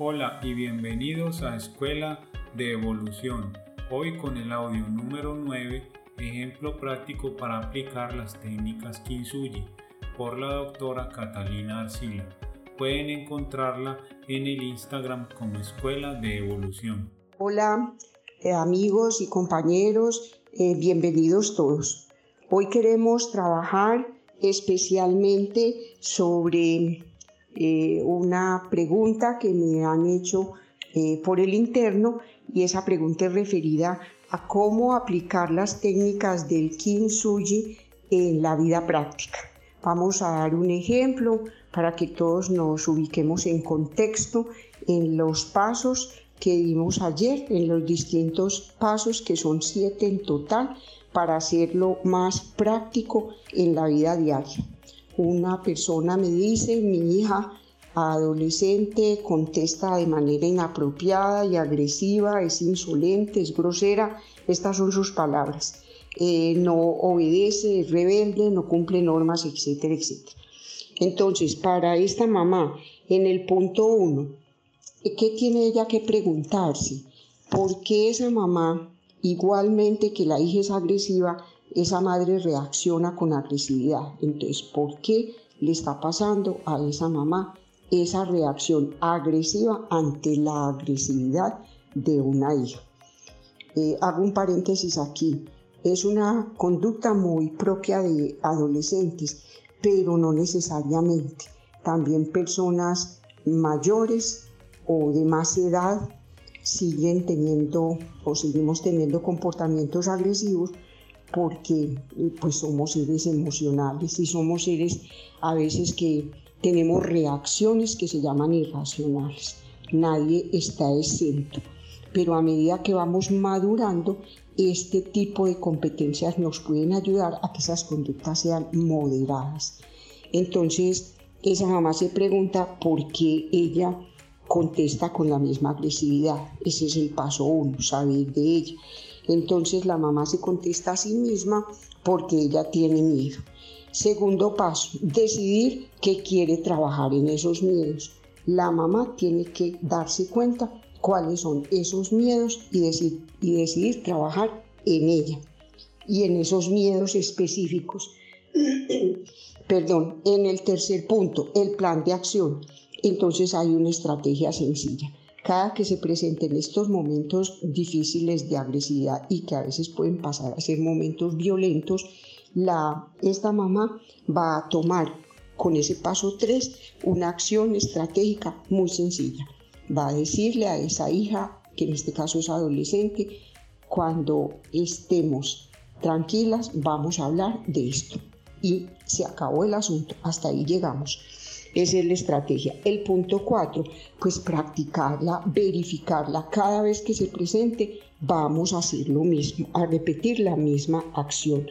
Hola y bienvenidos a Escuela de Evolución. Hoy con el audio número 9, ejemplo práctico para aplicar las técnicas Kintsugi por la doctora Catalina Arcila. Pueden encontrarla en el Instagram como Escuela de Evolución. Hola eh, amigos y compañeros, eh, bienvenidos todos. Hoy queremos trabajar especialmente sobre eh, una pregunta que me han hecho eh, por el interno y esa pregunta es referida a cómo aplicar las técnicas del Kintsugi en la vida práctica. Vamos a dar un ejemplo para que todos nos ubiquemos en contexto en los pasos que dimos ayer, en los distintos pasos que son siete en total para hacerlo más práctico en la vida diaria una persona me dice, mi hija adolescente contesta de manera inapropiada y agresiva, es insolente, es grosera, estas son sus palabras. Eh, no obedece, es rebelde, no cumple normas, etcétera, etcétera. Entonces, para esta mamá, en el punto uno, ¿qué tiene ella que preguntarse? ¿Por qué esa mamá, igualmente que la hija es agresiva, esa madre reacciona con agresividad. Entonces, ¿por qué le está pasando a esa mamá esa reacción agresiva ante la agresividad de una hija? Eh, hago un paréntesis aquí. Es una conducta muy propia de adolescentes, pero no necesariamente. También personas mayores o de más edad siguen teniendo o seguimos teniendo comportamientos agresivos porque pues somos seres emocionales y somos seres a veces que tenemos reacciones que se llaman irracionales. Nadie está exento, pero a medida que vamos madurando, este tipo de competencias nos pueden ayudar a que esas conductas sean moderadas. Entonces, esa mamá se pregunta por qué ella contesta con la misma agresividad. Ese es el paso uno, saber de ella. Entonces la mamá se contesta a sí misma porque ella tiene miedo. Segundo paso, decidir que quiere trabajar en esos miedos. La mamá tiene que darse cuenta cuáles son esos miedos y, y decidir trabajar en ella y en esos miedos específicos. Perdón, en el tercer punto, el plan de acción. Entonces hay una estrategia sencilla cada que se presenten estos momentos difíciles de agresividad y que a veces pueden pasar a ser momentos violentos, esta mamá va a tomar con ese paso 3 una acción estratégica muy sencilla. Va a decirle a esa hija, que en este caso es adolescente, cuando estemos tranquilas vamos a hablar de esto. Y se acabó el asunto, hasta ahí llegamos. Esa es la estrategia. El punto cuatro, pues practicarla, verificarla. Cada vez que se presente, vamos a hacer lo mismo, a repetir la misma acción.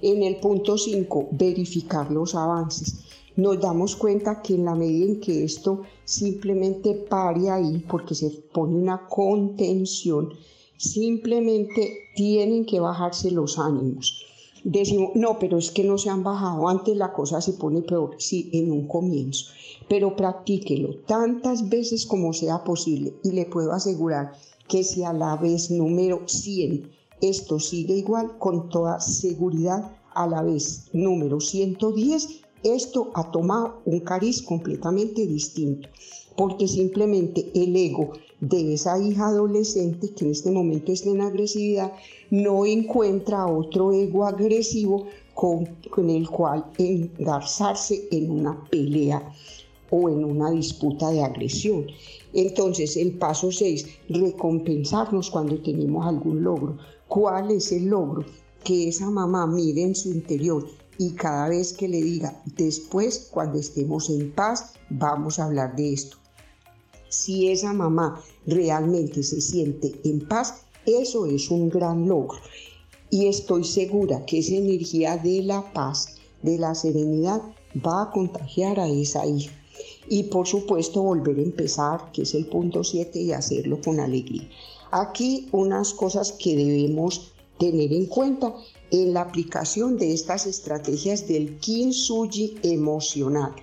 En el punto 5, verificar los avances. Nos damos cuenta que en la medida en que esto simplemente pare ahí, porque se pone una contención, simplemente tienen que bajarse los ánimos decimos, no, pero es que no se han bajado, antes la cosa se pone peor, sí, en un comienzo, pero practíquelo tantas veces como sea posible. Y le puedo asegurar que si a la vez número 100 esto sigue igual, con toda seguridad a la vez número 110, esto ha tomado un cariz completamente distinto, porque simplemente el ego de esa hija adolescente que en este momento está en agresividad, no encuentra otro ego agresivo con, el cual engarzarse en una pelea o en una disputa de agresión. Entonces, el paso 6, recompensarnos cuando tenemos algún logro. ¿Cuál es el logro? Que esa mamá mire en su interior y cada vez que le diga, después, cuando estemos en paz, vamos a hablar de esto si esa mamá realmente se siente en paz, eso es un gran logro. Y estoy segura que esa energía de la paz, de la serenidad, va a contagiar a esa hija. Y por supuesto volver a empezar, que es el punto 7, y hacerlo con alegría. Aquí unas cosas que debemos tener en cuenta en la aplicación de estas estrategias del kintsugi emocional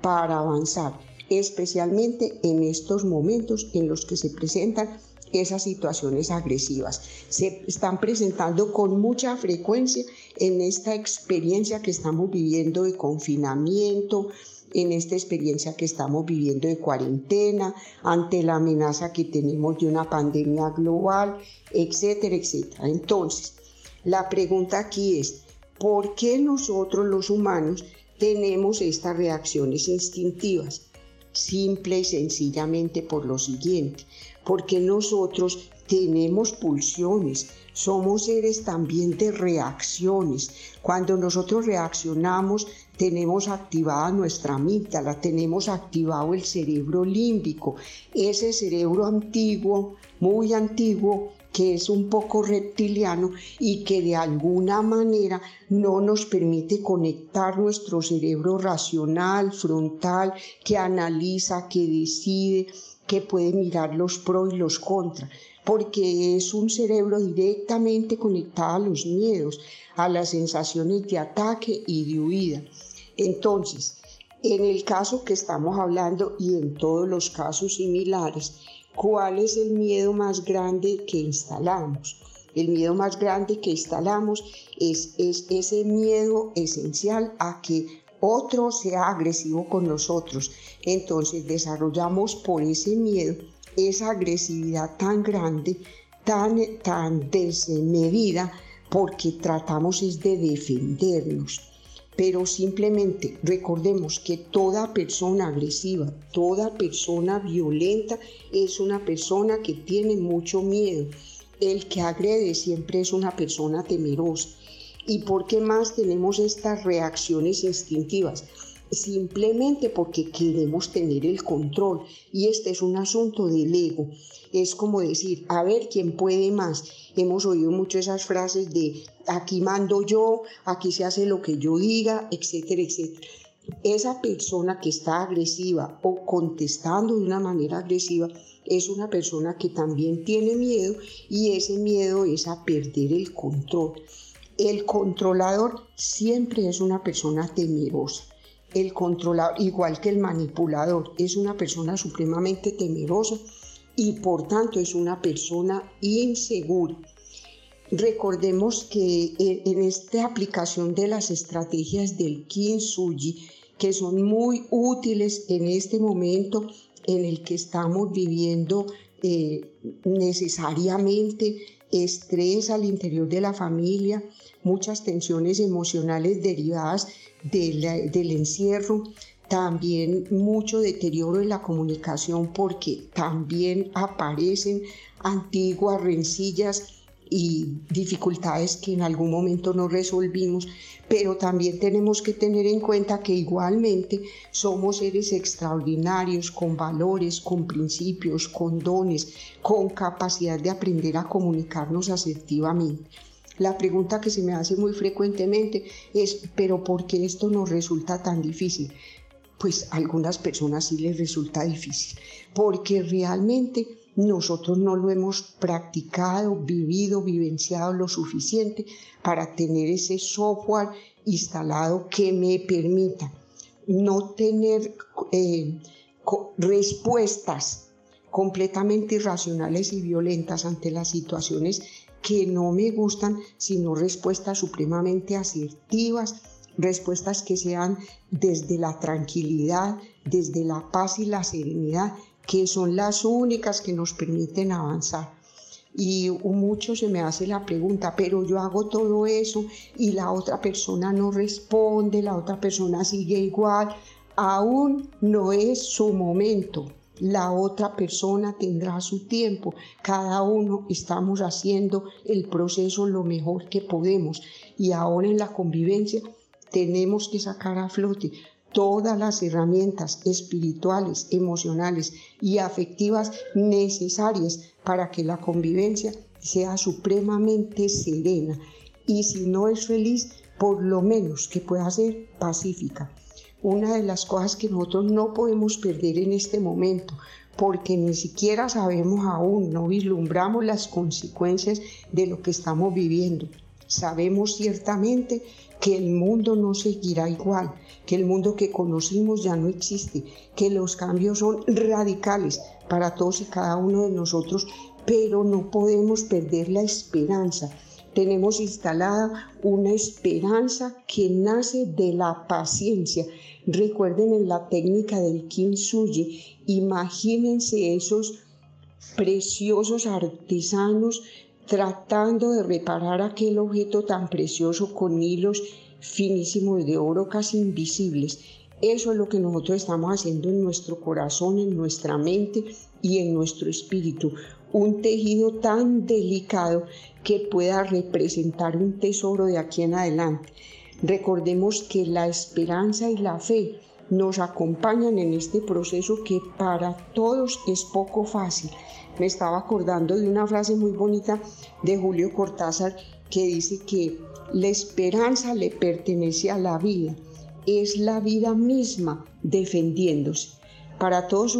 para avanzar especialmente en estos momentos en los que se presentan esas situaciones agresivas. Se están presentando con mucha frecuencia en esta experiencia que estamos viviendo de confinamiento, en esta experiencia que estamos viviendo de cuarentena, ante la amenaza que tenemos de una pandemia global, etcétera, etcétera. Entonces, la pregunta aquí es, ¿por qué nosotros los humanos tenemos estas reacciones instintivas? Simple y sencillamente por lo siguiente, porque nosotros tenemos pulsiones, somos seres también de reacciones. Cuando nosotros reaccionamos, tenemos activada nuestra amígdala, tenemos activado el cerebro límbico, ese cerebro antiguo, muy antiguo, que es un poco reptiliano y que de alguna manera no nos permite conectar nuestro cerebro racional, frontal, que analiza, que decide, que puede mirar los pros y los contras, porque es un cerebro directamente conectado a los miedos, a las sensaciones de ataque y de huida. Entonces, en el caso que estamos hablando y en todos los casos similares, ¿Cuál es el miedo más grande que instalamos? El miedo más grande que instalamos es, es ese miedo esencial a que otro sea agresivo con nosotros. Entonces desarrollamos por ese miedo esa agresividad tan grande, tan, tan desmedida, porque tratamos es de defendernos pero simplemente recordemos que toda persona agresiva, toda persona violenta es una persona que tiene mucho miedo. El que agrede siempre es una persona temerosa. ¿Y por qué más tenemos estas reacciones instintivas? Simplemente porque queremos tener el control y este es un asunto del ego. Es como decir, a ver quién puede más. Hemos oído mucho esas frases de aquí mando yo, aquí se hace lo que yo diga, etcétera, etcétera. Esa persona que está agresiva o contestando de una manera agresiva es una persona que también tiene miedo y ese miedo es a perder el control. El controlador siempre es una persona temerosa. El controlador, igual que el manipulador, es una persona supremamente temerosa y por tanto es una persona insegura. Recordemos que en esta aplicación de las estrategias del Kintsugi, que son muy útiles en este momento en el que estamos viviendo eh, necesariamente estrés al interior de la familia, muchas tensiones emocionales derivadas del encierro, también mucho deterioro en la comunicación porque también aparecen antiguas rencillas y dificultades que en algún momento no resolvimos, pero también tenemos que tener en cuenta que igualmente somos seres extraordinarios, con valores, con principios, con dones, con capacidad de aprender a comunicarnos asertivamente. La pregunta que se me hace muy frecuentemente es, pero ¿por qué esto nos resulta tan difícil? Pues a algunas personas sí les resulta difícil, porque realmente nosotros no lo hemos practicado, vivido, vivenciado lo suficiente para tener ese software instalado que me permita no tener eh, respuestas completamente irracionales y violentas ante las situaciones que no me gustan, sino respuestas supremamente asertivas, respuestas que sean desde la tranquilidad, desde la paz y la serenidad que son las únicas que nos permiten avanzar. Y mucho se me hace la pregunta, pero yo hago todo eso y la otra persona no responde, la otra persona sigue igual. Aún no es su momento. La otra persona tendrá su tiempo. Cada uno estamos haciendo el proceso lo mejor que podemos. Y ahora en la convivencia tenemos que sacar a flote todas las herramientas espirituales, emocionales y afectivas necesarias para que la convivencia sea supremamente serena y si no es feliz, por lo menos que pueda ser pacífica. Una de las cosas que nosotros no podemos perder en este momento, porque ni siquiera sabemos aún, no vislumbramos las consecuencias de lo que estamos viviendo, Sabemos ciertamente que el mundo no seguirá igual, que el mundo que conocimos ya no existe, que los cambios son radicales para todos y cada uno de nosotros, pero no podemos perder la esperanza. Tenemos instalada una esperanza que nace de la paciencia. Recuerden en la técnica del kintsugi, imagínense esos preciosos artesanos tratando de reparar aquel objeto tan precioso con hilos finísimos de oro casi invisibles. Eso es lo que nosotros estamos haciendo en nuestro corazón, en nuestra mente y en nuestro espíritu. Un tejido tan delicado que pueda representar un tesoro de aquí en adelante. Recordemos que la esperanza y la fe nos acompañan en este proceso que para todos es poco fácil me estaba acordando de una frase muy bonita de Julio Cortázar que dice que la esperanza le pertenece a la vida, es la vida misma defendiéndose. Para todos